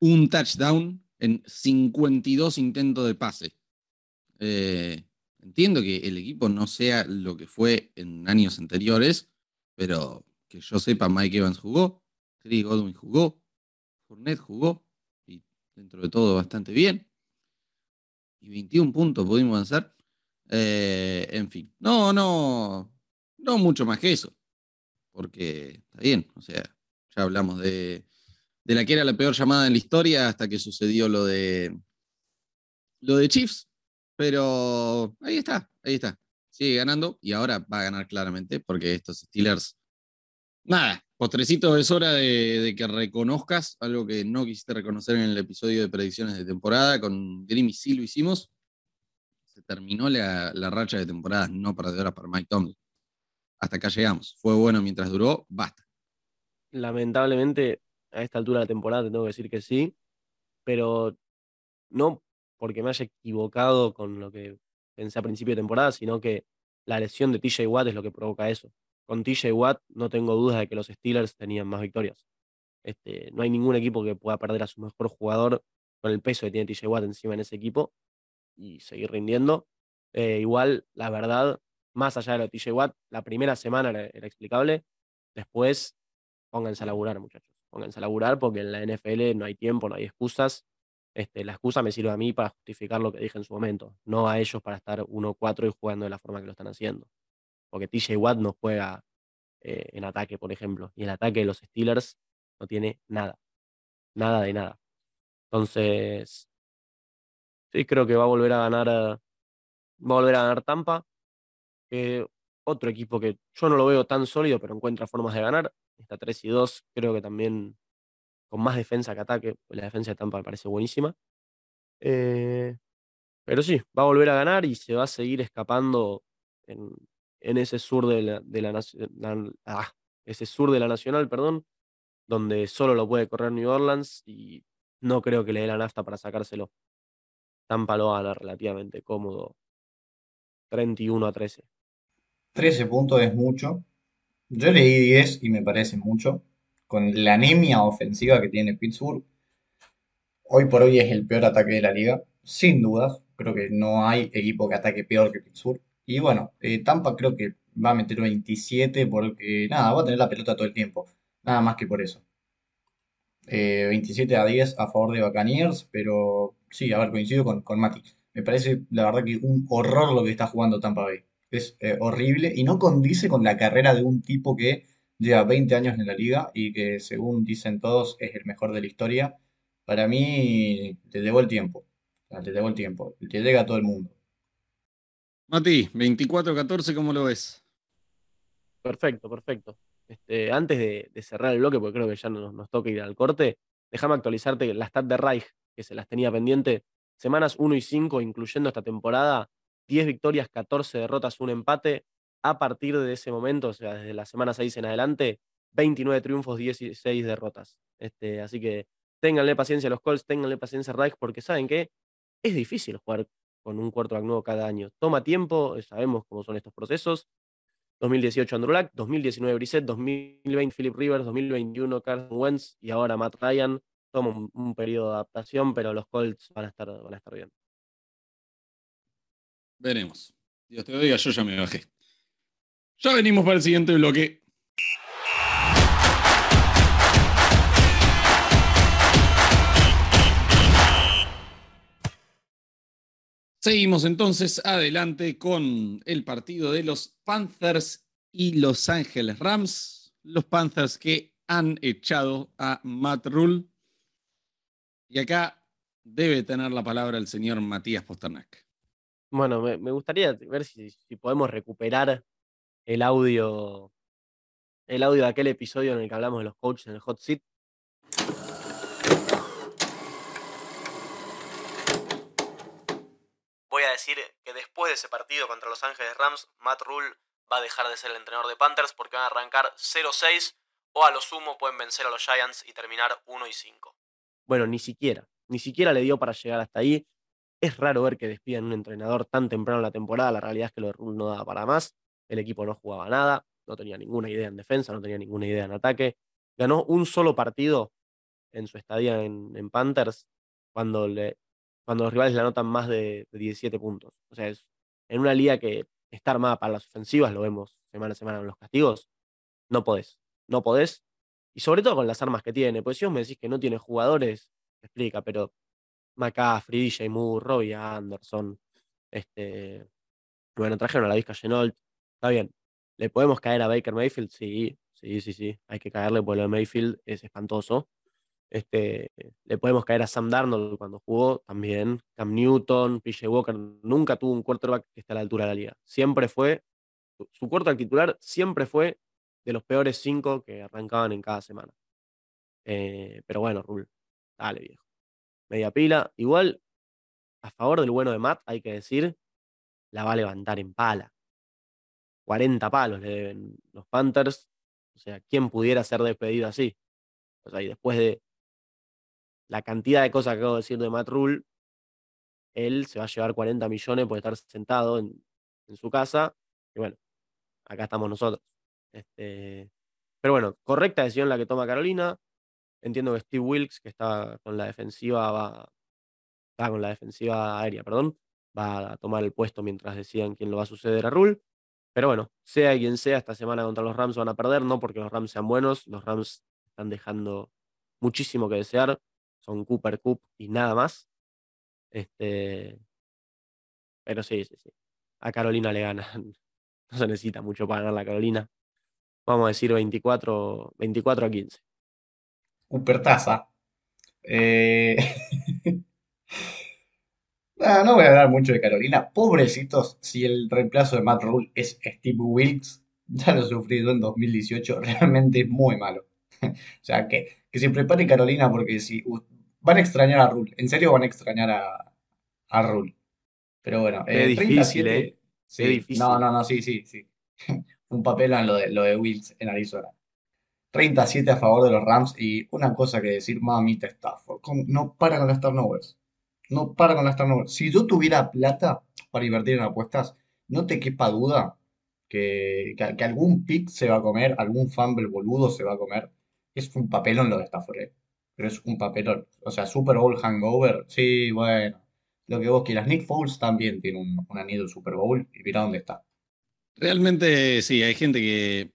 un touchdown en 52 intentos de pase. Eh, entiendo que el equipo no sea lo que fue en años anteriores, pero que yo sepa, Mike Evans jugó, Chris Godwin jugó, Fournette jugó, y dentro de todo bastante bien. Y 21 puntos pudimos avanzar. Eh, en fin, no, no, no mucho más que eso porque está bien, o sea, ya hablamos de, de, la que era la peor llamada en la historia hasta que sucedió lo de lo de Chiefs, pero ahí está, ahí está, sigue ganando y ahora va a ganar claramente porque estos Steelers, nada, postrecito es hora de, que reconozcas algo que no quisiste reconocer en el episodio de predicciones de temporada, con Grimmy sí lo hicimos, se terminó la, la racha de temporadas no perdedoras para Mike Tomlin hasta acá llegamos. Fue bueno mientras duró, basta. Lamentablemente, a esta altura de la temporada te tengo que decir que sí, pero no porque me haya equivocado con lo que pensé a principio de temporada, sino que la lesión de TJ Watt es lo que provoca eso. Con TJ Watt no tengo dudas de que los Steelers tenían más victorias. Este, no hay ningún equipo que pueda perder a su mejor jugador con el peso que tiene TJ Watt encima en ese equipo y seguir rindiendo. Eh, igual, la verdad, más allá de lo de TJ Watt, la primera semana era, explicable. Después, pónganse a laburar, muchachos. pónganse a laburar porque en la NFL no hay tiempo, no hay excusas. Este, la excusa me sirve a mí para justificar lo que dije en su momento, no a ellos para estar 1-4 y jugando de la forma que lo están haciendo. Porque TJ Watt no juega eh, en ataque, por ejemplo, y el ataque de los Steelers no tiene nada, nada de nada. Entonces, sí, creo que va a volver a ganar, va a volver a ganar Tampa. Que otro equipo que yo no lo veo tan sólido, pero encuentra formas de ganar. Está 3 y 2, creo que también con más defensa que ataque. La defensa de Tampa me parece buenísima. Eh, pero sí, va a volver a ganar y se va a seguir escapando en, en ese sur de la, de la, ah, ese sur de la Nacional, perdón, donde solo lo puede correr New Orleans y no creo que le dé la nafta para sacárselo. Tampa lo gana relativamente cómodo. 31 a 13. 13 puntos es mucho. Yo leí 10 y me parece mucho con la anemia ofensiva que tiene Pittsburgh, hoy por hoy es el peor ataque de la liga, sin dudas. Creo que no hay equipo que ataque peor que Pittsburgh. Y bueno, eh, Tampa creo que va a meter 27 porque nada, va a tener la pelota todo el tiempo. Nada más que por eso. 27 eh, a 10 a favor de Buccaneers, pero sí, a ver, coincido con, con Mati. Me parece, la verdad, que un horror lo que está jugando Tampa Bay. Es eh, horrible y no condice con la carrera de un tipo que lleva 20 años en la liga y que según dicen todos es el mejor de la historia, para mí te debo el tiempo. te debo el tiempo. Te llega a todo el mundo. Mati, 24-14, ¿cómo lo ves? Perfecto, perfecto. Este, antes de, cerrar el bloque, porque creo que ya nos, nos toca ir al corte, déjame actualizarte la stat de Reich, que se las tenía pendiente. Semanas 1 y 5, incluyendo esta temporada, 10 victorias, 14 derrotas, un empate, a partir de ese momento, o sea, desde la semana 6 en adelante, 29 triunfos, 16 derrotas. Este, así que ténganle paciencia a los Colts, ténganle paciencia a Reich, porque saben que es difícil jugar con un cuarto nuevo cada año. Toma tiempo, sabemos cómo son estos procesos. 2018 Andrew Luck, 2019 Brissett, 2020 Philip Rivers, 2021 Carson Wentz y ahora Matt Ryan. Toma un, un, periodo de adaptación, pero los Colts van a estar, van a estar bien. Veremos. Dios te oiga, yo ya me bajé. Ya venimos para el siguiente bloque. Seguimos entonces adelante con el partido de los Panthers y Los Ángeles Rams. Los Panthers que han echado a Matt Rule. Y acá debe tener la palabra el señor Matías Posternak. Bueno, me, gustaría ver si, si podemos recuperar el audio, el audio de aquel episodio en el que hablamos de los coaches en el hot seat. Voy a decir que después de ese partido contra Los Ángeles Rams, Matt Rule va a dejar de ser el entrenador de Panthers porque van a arrancar 0-6 o a lo sumo pueden vencer a los Giants y terminar 1 5. Bueno, ni siquiera, ni siquiera le dio para llegar hasta ahí. Es raro ver que despidan un entrenador tan temprano en la temporada, la realidad es que lo de Rule no da para más. El equipo no jugaba nada, no tenía ninguna idea en defensa, no tenía ninguna idea en ataque. Ganó un solo partido en su estadía en, Panthers cuando, le, cuando los rivales le anotan más de, 17 puntos. O sea, es en una liga que está armada para las ofensivas, lo vemos semana a semana en los castigos, no podés. No podés. Y sobre todo con las armas que tiene. Pues si vos me decís que no tiene jugadores, explica, pero McCaffrey, DJ Moore, Robbie Anderson, este, bueno, trajeron a la Vizca Genolt, Está bien. ¿Le podemos caer a Baker Mayfield? Sí, sí, sí, sí. Hay que caerle porque lo de Mayfield es espantoso. Este, le podemos caer a Sam Darnold cuando jugó también. Cam Newton, PJ Walker. Nunca tuvo un quarterback que esté a la altura de la liga. Siempre fue, su quarterback titular siempre fue de los peores cinco que arrancaban en cada semana. Eh, pero bueno, Rule, dale viejo. Media pila. Igual, a favor del bueno de Matt, hay que decir, la va a levantar en pala. 40 palos le deben los Panthers. O sea, ¿quién pudiera ser despedido así? Y después de la cantidad de cosas que acabo de decir de Matt Rule, él se va a llevar 40 millones por estar sentado en, su casa. Y bueno, acá estamos nosotros. Este, pero bueno, correcta decisión la que toma Carolina. Entiendo que Steve Wilkes, que está con la defensiva, va, con la defensiva aérea, perdón, va a tomar el puesto mientras decidan quién lo va a suceder a Rule. Pero bueno, sea quien sea, esta semana contra los Rams van a perder, no porque los Rams sean buenos, los Rams están dejando muchísimo que desear. Son Cooper Cup y nada más. Este, pero sí, sí, sí. A Carolina le ganan. <laughs> No se necesita mucho para ganar la Carolina. Vamos a decir 24, 24 a 15. Upertaza. Eh... <laughs> no, no voy a hablar mucho de Carolina. Pobrecitos, si el reemplazo de Matt Rule es Steve Wilkes, ya lo sufrí yo en 2018, realmente es muy malo. <laughs> o sea, que, que se prepare Carolina porque si van a extrañar a Rule, en serio van a extrañar a, a Rule. Pero bueno, es eh, difícil, ¿eh? Sí, difícil. No, no, no, sí, sí, sí. <laughs> Un papel en lo de, lo de en Arizona. 37 a favor de los Rams y una cosa que decir, mamita Stafford, no para con las turnovers. No para con las turnovers. Si yo tuviera plata para invertir en apuestas, no te quepa duda que, que, algún pick se va a comer, algún fumble boludo se va a comer. Es un papelón lo de Stafford, ¿eh? Pero es un papelón. O sea, Super Bowl hangover, sí, bueno. Lo que vos quieras. Nick Foles también tiene un, un anillo de Super Bowl y mira dónde está. Realmente sí, hay gente que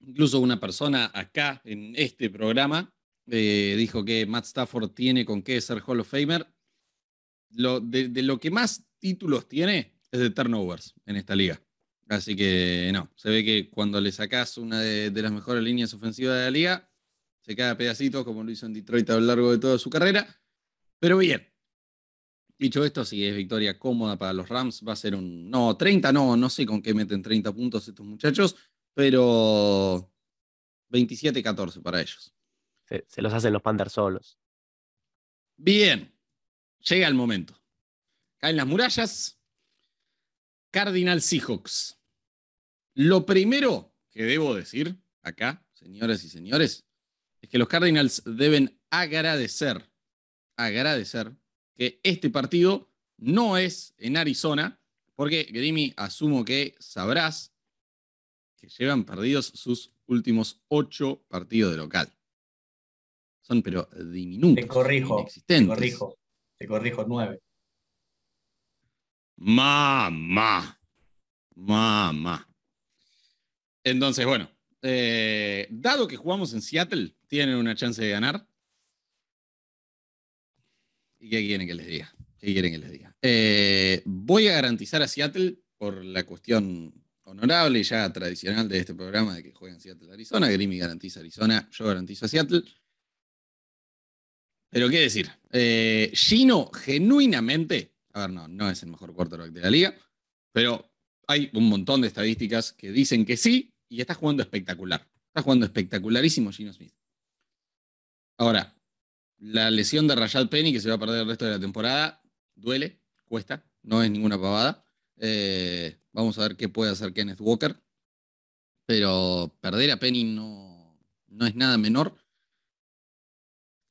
Incluso una persona acá en este programa eh, dijo que Matt Stafford tiene con qué ser Hall of Famer. Lo, de, lo que más títulos tiene es de turnovers en esta liga. Así que no, se ve que cuando le sacás una de, las mejores líneas ofensivas de la liga, se cae a pedacitos como lo hizo en Detroit a lo largo de toda su carrera. Pero bien, dicho esto, si es victoria cómoda para los Rams, va a ser un... No, 30 no, no sé con qué meten 30 puntos estos muchachos, pero 27-14 para ellos. Se, los hacen los Panthers solos. Bien, llega el momento. Caen las murallas. Cardinal Seahawks. Lo primero que debo decir acá, señoras y señores, es que los Cardinals deben agradecer, agradecer que este partido no es en Arizona, porque Grimy, asumo que sabrás que llevan perdidos sus últimos ocho partidos de local. Son pero diminutos. Te corrijo, te corrijo, te corrijo, nueve. Mamá, mamá. Entonces, bueno, eh, dado que jugamos en Seattle, tienen una chance de ganar. ¿Y qué quieren que les diga? ¿Qué quieren que les diga? Eh, voy a garantizar a Seattle por la cuestión honorable y ya tradicional de este programa de que juegan Seattle, Arizona. Grimmy garantiza Arizona, yo garantizo a Seattle. Pero qué decir, eh, Gino genuinamente, a ver, no, no es el mejor quarterback de la liga, pero hay un montón de estadísticas que dicen que sí y está jugando espectacular. Está jugando espectacularísimo Gino Smith. Ahora, la lesión de Rashad Penny, que se va a perder el resto de la temporada, duele, cuesta, no es ninguna pavada. Eh, vamos a ver qué puede hacer Kenneth Walker. Pero perder a Penny no, no es nada menor.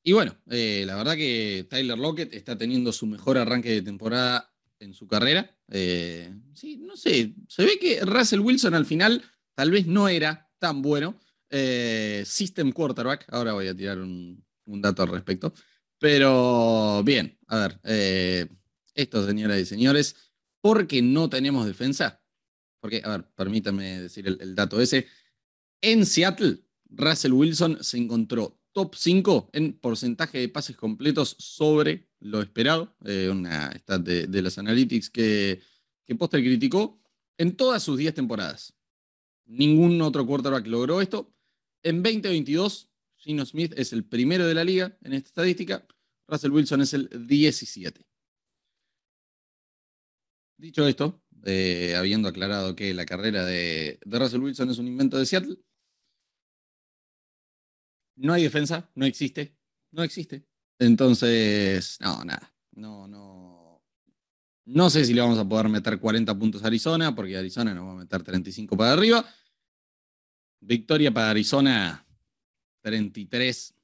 Y bueno, eh, la verdad que Tyler Lockett está teniendo su mejor arranque de temporada en su carrera. Eh, sí, no sé, se ve que Russell Wilson al final tal vez no era tan bueno. system quarterback, ahora voy a tirar un, un, dato al respecto. Pero bien, a ver, esto señoras y señores, porque no tenemos defensa. Porque, a ver, permítame decir el, dato ese. En Seattle, Russell Wilson se encontró top 5 en porcentaje de pases completos sobre lo esperado. Eh, una stat de, las analytics que, que Poster criticó en todas sus 10 temporadas. Ningún otro quarterback logró esto. En 2022, Gino Smith es el primero de la liga en esta estadística. Russell Wilson es el 17. Dicho esto, eh, habiendo aclarado que la carrera de, Russell Wilson es un invento de Seattle, no hay defensa, no existe, no existe. Entonces, no, nada, no, no. No sé si le vamos a poder meter 40 puntos a Arizona, porque Arizona nos va a meter 35 para arriba. Victoria para Arizona 33,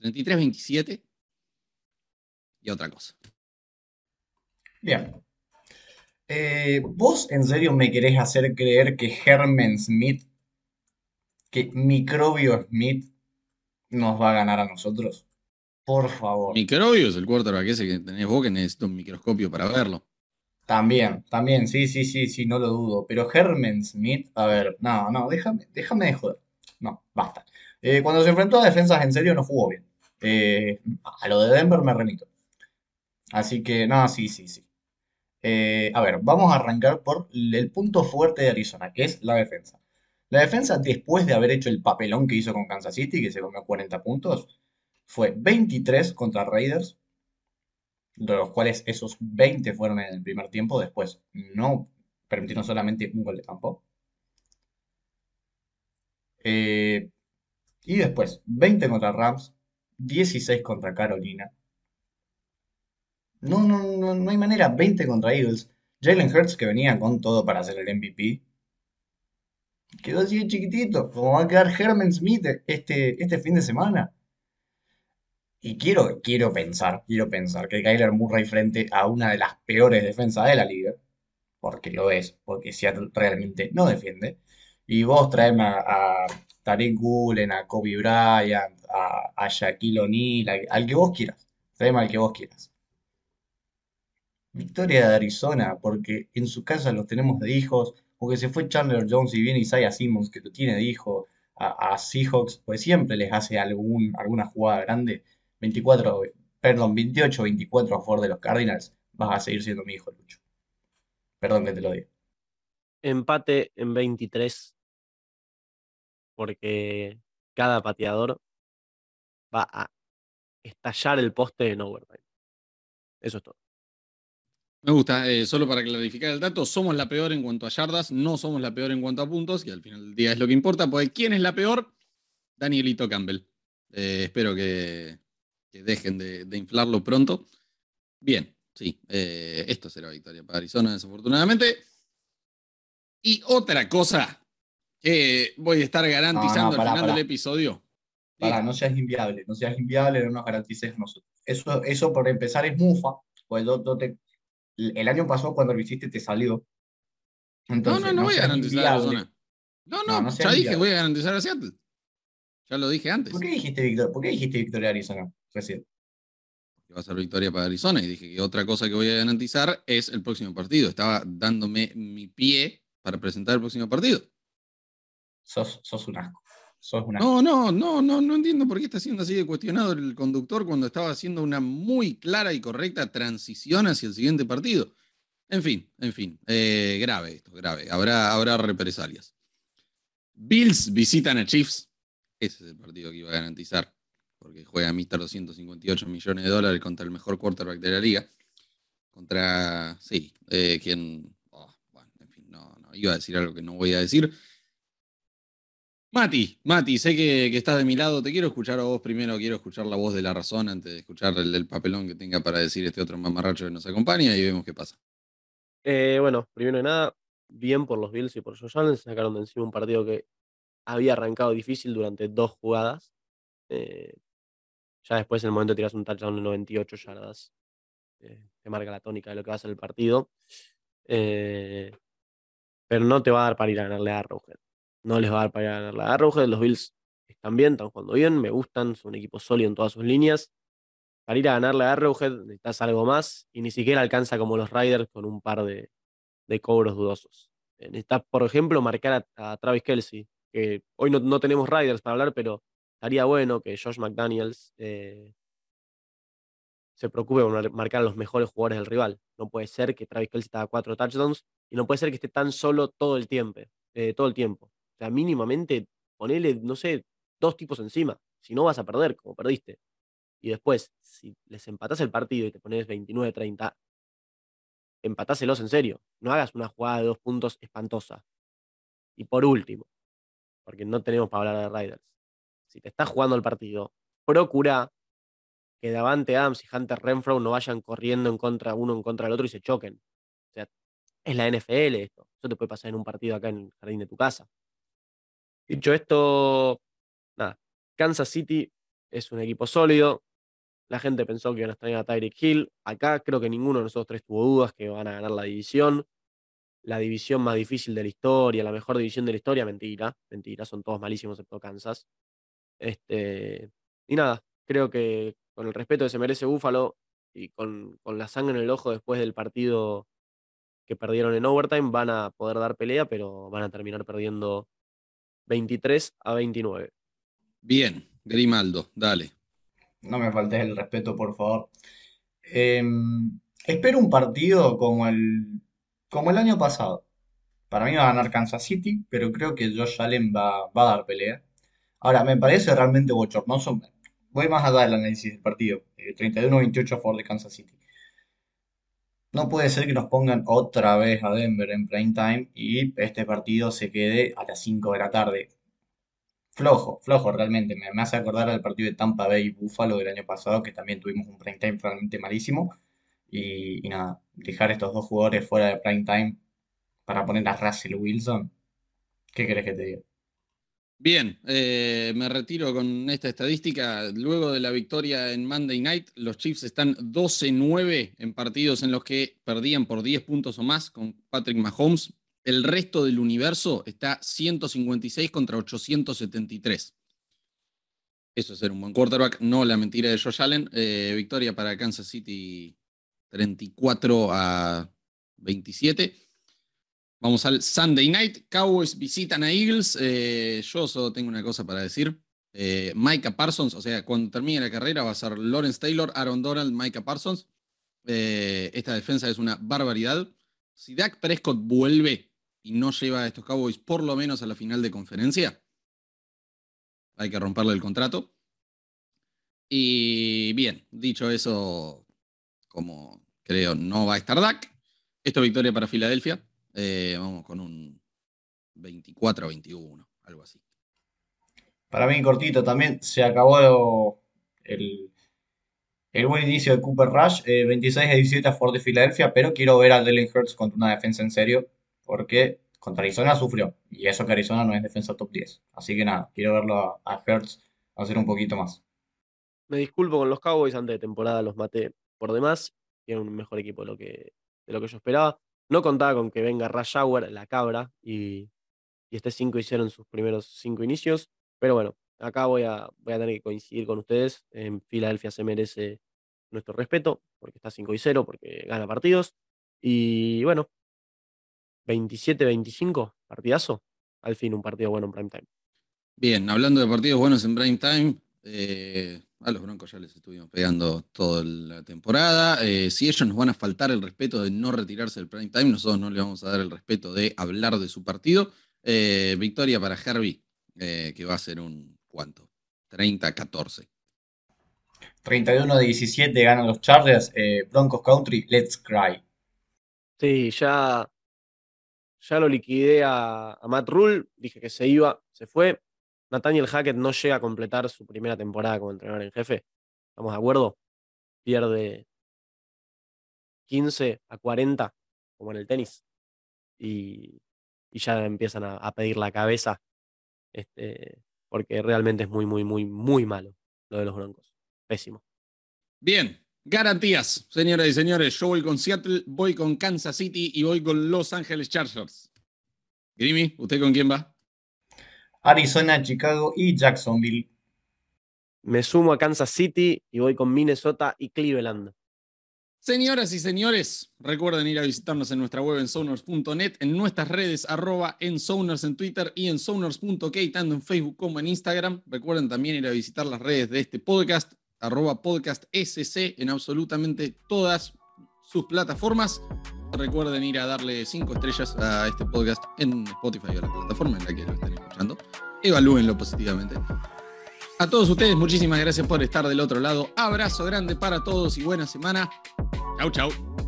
33-27 y otra cosa. Bien, eh, ¿vos en serio me querés hacer creer que Herman Smith, que Microbio Smith, nos va a ganar a nosotros? Por favor. Microbio es el quarterback ese que tenés vos que necesito un microscopio para verlo. También, también, sí, sí, sí, sí, no lo dudo. Pero Herman Smith, a ver, no, no, déjame, déjame de joder. No, basta. Eh, cuando se enfrentó a defensas en serio no jugó bien. Eh, a lo de Denver me remito. Así que, no, sí, sí, sí. Eh, a ver, vamos a arrancar por el punto fuerte de Arizona, que es la defensa. La defensa, después de haber hecho el papelón que hizo con Kansas City, que se comió 40 puntos, fue 23 contra Raiders, de los cuales esos 20 fueron en el primer tiempo, después no permitieron solamente un gol de campo. Eh, y después 20 contra Rams, 16 contra Carolina. No, no, no, no hay manera, 20 contra Eagles. Jalen Hurts, que venía con todo para ser el MVP, quedó así de chiquitito, como va a quedar Herman Smith este, este fin de semana. Y quiero, quiero pensar, quiero pensar que Kyler Murray frente a una de las peores defensas de la liga, porque lo es, porque Seattle realmente no defiende, y vos traeme a, a Tariq Gulen, a Kobe Bryant, a, a Shaquille O'Neal, al, al que vos quieras, traeme al que vos quieras. Victoria de Arizona, porque en su casa los tenemos de hijos, o que se fue Chandler Jones y viene Isaiah Simmons, que lo tiene de hijo, a, a Seahawks, pues siempre les hace algún, alguna jugada grande. 24, perdón, 28-24 a favor de los Cardinals, vas a seguir siendo mi hijo, Lucho. Perdón que te lo diga. Empate en 23. Porque cada pateador va a estallar el poste en overtime. Eso es todo. Me gusta, eh, solo para clarificar el dato, somos la peor en cuanto a yardas, no somos la peor en cuanto a puntos, y al final del día es lo que importa, porque ¿quién es la peor? Danielito Campbell. Eh, espero que, que dejen de, de, inflarlo pronto. Bien, sí, eh, esto será victoria para Arizona, desafortunadamente. Y otra cosa que voy a estar garantizando no, al final del episodio. Para, no seas inviable, no seas inviable, no nos garantices nosotros. Eso, eso por empezar es mufa, pues no te, el año pasado cuando lo hiciste te salió. Entonces, no, no, no, voy a garantizar a Arizona. No, no, no ya dije, voy a garantizar a Seattle. Ya lo dije antes. ¿Por qué dijiste, Victor, ¿por qué dijiste victoria Arizona recién? Que va a ser victoria para Arizona y dije que otra cosa que voy a garantizar es el próximo partido. Estaba dándome mi pie para presentar el próximo partido. Sos, sos un asco. Sos un asco. No, no, no, no, no entiendo por qué está siendo así de cuestionado el conductor cuando estaba haciendo una muy clara y correcta transición hacia el siguiente partido. En fin, en fin, eh, grave esto, grave. Habrá, habrá represalias. Bills visitan a Chiefs. Ese es el partido que iba a garantizar, porque juega Mr. 258 millones de dólares contra el mejor quarterback de la liga. Contra, sí, eh, quien, oh, bueno, en fin, no, no, iba a decir algo que no voy a decir. Mati, Mati, sé que, que, estás de mi lado, te quiero escuchar a vos primero, quiero escuchar la voz de la razón antes de escuchar el, el papelón que tenga para decir este otro mamarracho que nos acompaña y vemos qué pasa. Eh, bueno, primero de nada, bien por los Bills y por Josh Allen, sacaron de encima un partido que había arrancado difícil durante dos jugadas. Eh, ya después, en el momento de un touchdown de 98 yardas, eh, te marca la tónica de lo que va a ser el partido. Eh, pero no te va a dar para ir a ganarle a Arrowhead. No les va a dar para ir a ganarle a Arrowhead. Los Bills están bien, están jugando bien, me gustan, son un equipo sólido en todas sus líneas. Para ir a ganarle a Arrowhead necesitas algo más y ni siquiera alcanza como los Riders con un par de, de cobros dudosos. Eh, necesitas, por ejemplo, marcar a, a Travis Kelsey, que hoy no, no, tenemos Riders para hablar, pero estaría bueno que Josh McDaniels eh, se preocupe por marcar a los mejores jugadores del rival. No puede ser que Travis Kelsey tenga cuatro touchdowns y no puede ser que esté tan solo todo el tiempo. Eh, todo el tiempo. O sea, mínimamente ponele, no sé, dos tipos encima. Si no vas a perder, como perdiste. Y después, si les empatás el partido y te pones 29-30, empatáselos en serio. No hagas una jugada de dos puntos espantosa. Y por último, porque no tenemos para hablar de Riders. Si te estás jugando el partido, procura que Davante Adams y Hunter Renfro no vayan corriendo en contra uno en contra del otro y se choquen. O sea, es la NFL esto. Eso te puede pasar en un partido acá en el jardín de tu casa. Dicho esto, nada. Kansas City es un equipo sólido. La gente pensó que iban a extrañar a Tyreek Hill. Acá creo que ninguno de nosotros tres tuvo dudas que van a ganar la división la división más difícil de la historia, la mejor división de la historia, mentira, mentira, son todos malísimos excepto Kansas. Este, y nada, creo que con el respeto que se merece Búfalo y con, con, la sangre en el ojo después del partido que perdieron en overtime, van a poder dar pelea, pero van a terminar perdiendo 23 a 29. Bien, Grimaldo, dale. No me faltes el respeto, por favor. Em, espero un partido como el, como el año pasado. Para mí va a ganar Kansas City, pero creo que Josh Allen va, va a dar pelea. Ahora, me parece realmente bochornoso. Voy más allá del análisis del partido. Eh, 31-28 a favor de Kansas City. No puede ser que nos pongan otra vez a Denver en prime time y este partido se quede a las 5 de la tarde. Flojo, flojo realmente. Me, hace acordar al partido de Tampa Bay y Buffalo del año pasado, que también tuvimos un prime time realmente malísimo. Y, y nada, dejar estos dos jugadores fuera de prime time para poner a Russell Wilson. ¿Qué querés que te diga? Bien, eh, me retiro con esta estadística. Luego de la victoria en Monday Night, los Chiefs están 12-9 en partidos en los que perdían por 10 puntos o más con Patrick Mahomes. El resto del universo está 156 contra 873. Eso es ser un buen quarterback, no la mentira de Josh Allen. Eh, victoria para Kansas City 34 a 27. Vamos al Sunday Night. Cowboys visitan a Eagles. Eh, yo solo tengo una cosa para decir. Eh, Micah Parsons, o sea, cuando termine la carrera va a ser Lawrence Taylor, Aaron Donald, Micah Parsons. Eh, esta defensa es una barbaridad. Si Dak Prescott vuelve y no lleva a estos Cowboys por lo menos a la final de conferencia, hay que romperle el contrato. Y bien, dicho eso, como creo no va a estar Dak, esto es victoria para Filadelfia. Eh, vamos con un 24 a 21, algo así. Para mí, cortito también, se acabó el, el buen inicio de Cooper Rush, eh, 26 a 17 a Ford de Filadelfia, pero quiero ver a Jalen Hurts contra una defensa en serio, porque contra Arizona sufrió, y eso que Arizona no es defensa top 10. Así que nada, quiero verlo a, a Hurts hacer un poquito más. Me disculpo con los Cowboys, antes de temporada los maté por demás. Tienen un mejor equipo de lo que, de lo que yo esperaba. No contaba con que venga Rush Hour, la cabra, y, y esté 5 y 0 en sus primeros 5 inicios. Pero bueno, acá voy a, voy a tener que coincidir con ustedes. En Filadelfia se merece nuestro respeto, porque está 5 y 0, porque gana partidos. Y bueno, 27-25, partidazo. Al fin, un partido bueno en prime time. Bien, hablando de partidos buenos en prime time, eh, a los Broncos ya les estuvimos pegando toda la temporada. Eh, si ellos nos van a faltar el respeto de no retirarse del prime time, nosotros no les vamos a dar el respeto de hablar de su partido. Eh, victoria para Herbie, eh, que va a ser un ¿cuánto? 30-14. 31 a 17 ganan los Chargers, eh, Broncos Country, Let's Cry. Sí, ya, ya lo liquidé a, a Matt Rule, dije que se iba, se fue. Nathaniel Hackett no llega a completar su primera temporada como entrenador en jefe. ¿Estamos de acuerdo? Pierde 15 a 40, como en el tenis. Y, ya empiezan a, pedir la cabeza. Este, porque realmente es muy, muy, muy, muy malo lo de los Broncos. Pésimo. Bien, garantías, señoras y señores. Yo voy con Seattle, voy con Kansas City y voy con Los Ángeles Chargers. Grimy, ¿usted con quién va? Arizona, Chicago y Jacksonville. Me sumo a Kansas City y voy con Minnesota y Cleveland. Señoras y señores, recuerden ir a visitarnos en nuestra web en sonors.net, en nuestras redes arroba en sonors en Twitter y en sonors.k, tanto en Facebook como en Instagram. Recuerden también ir a visitar las redes de este podcast, arroba podcast SC en absolutamente todas sus plataformas. Recuerden ir a darle cinco estrellas a este podcast en Spotify o la plataforma en la que lo estén escuchando. Evalúenlo positivamente. A todos ustedes, muchísimas gracias por estar del otro lado. Abrazo grande para todos y buena semana. Chau, chau.